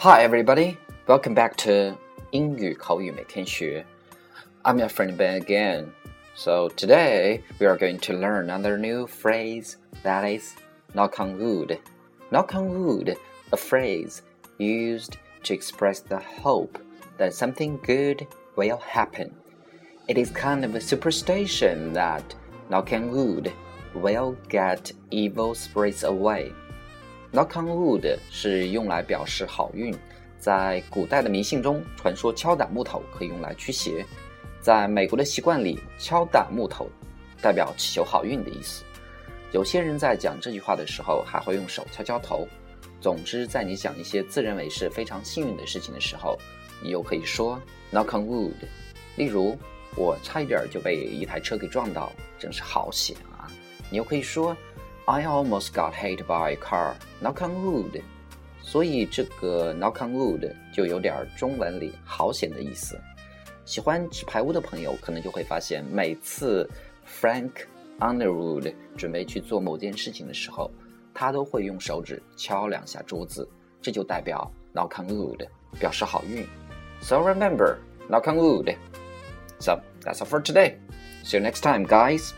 Hi, everybody. Welcome back to 英语口语每天学. I'm your friend Ben again. So today we are going to learn another new phrase that is knock on wood. Knock on wood, a phrase used to express the hope that something good will happen. It is kind of a superstition that knock on wood will get evil spirits away. Knock on wood 是用来表示好运，在古代的迷信中，传说敲打木头可以用来驱邪。在美国的习惯里，敲打木头代表祈求好运的意思。有些人在讲这句话的时候，还会用手敲敲头。总之，在你讲一些自认为是非常幸运的事情的时候，你又可以说 knock on wood。例如，我差一点就被一台车给撞到，真是好险啊！你又可以说。I almost got hit by a car. Knock on wood. 所以这个 knock on wood 就有点中文里好险的意思。喜欢纸牌屋的朋友可能就会发现，每次 Frank Underwood 准备去做某件事情的时候，他都会用手指敲两下桌子，这就代表 knock on wood，表示好运。So remember, knock on wood. So that's all for today. See you next time, guys.